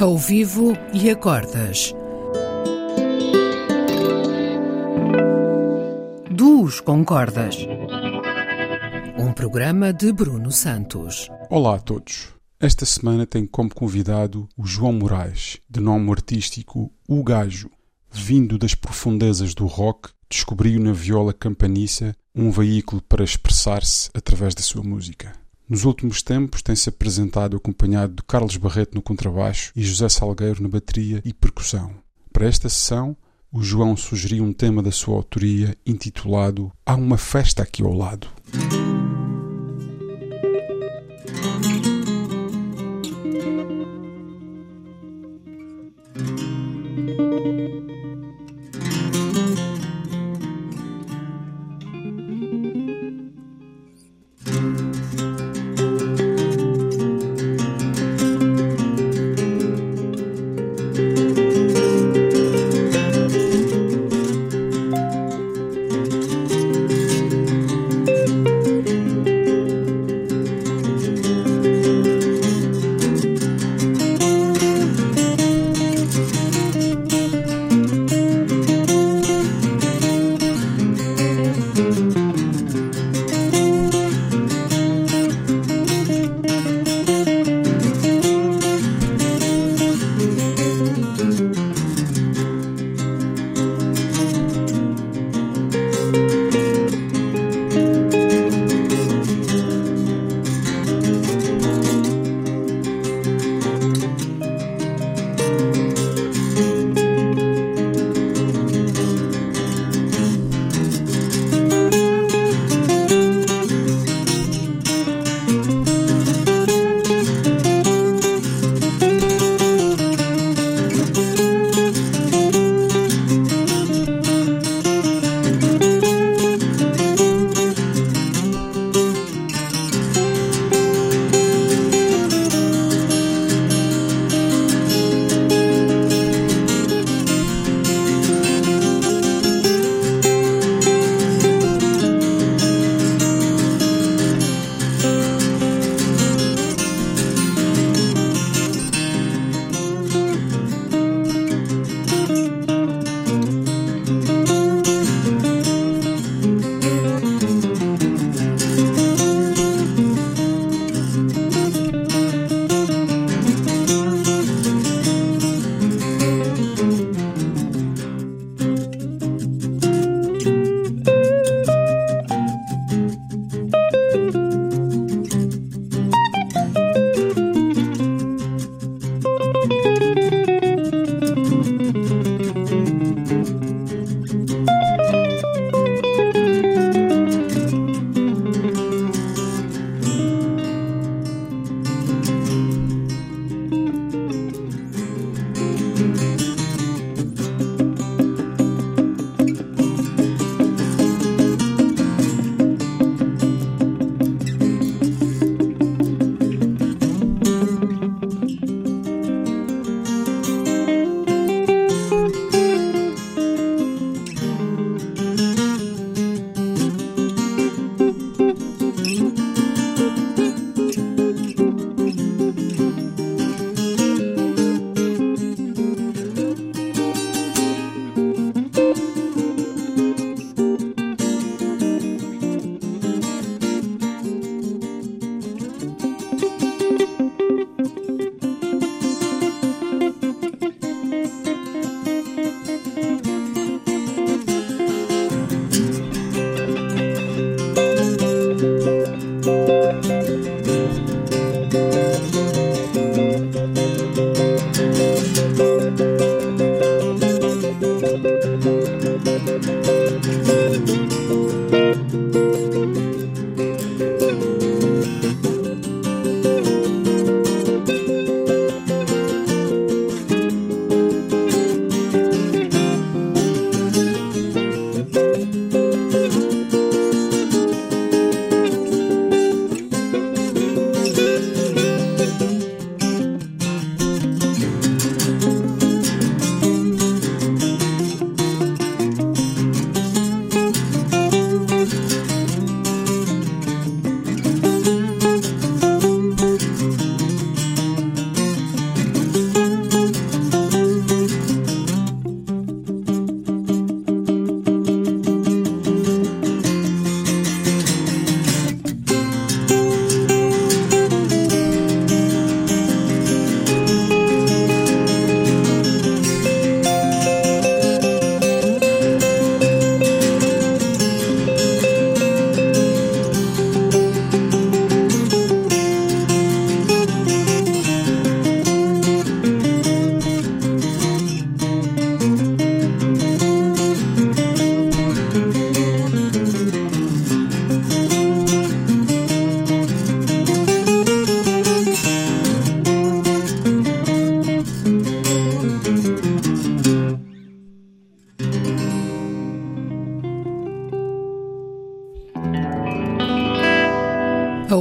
ao vivo e a cordas. Duos com cordas. Um programa de Bruno Santos. Olá a todos. Esta semana tenho como convidado o João Moraes, de nome artístico O Gajo. Vindo das profundezas do rock, descobriu na viola campaniça um veículo para expressar-se através da sua música. Nos últimos tempos tem-se apresentado acompanhado de Carlos Barreto no contrabaixo e José Salgueiro na bateria e percussão. Para esta sessão, o João sugeriu um tema da sua autoria intitulado Há uma festa aqui ao lado.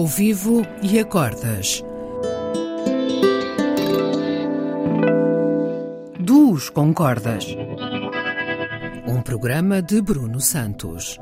Vivo e a cordas. Duos com cordas. Um programa de Bruno Santos.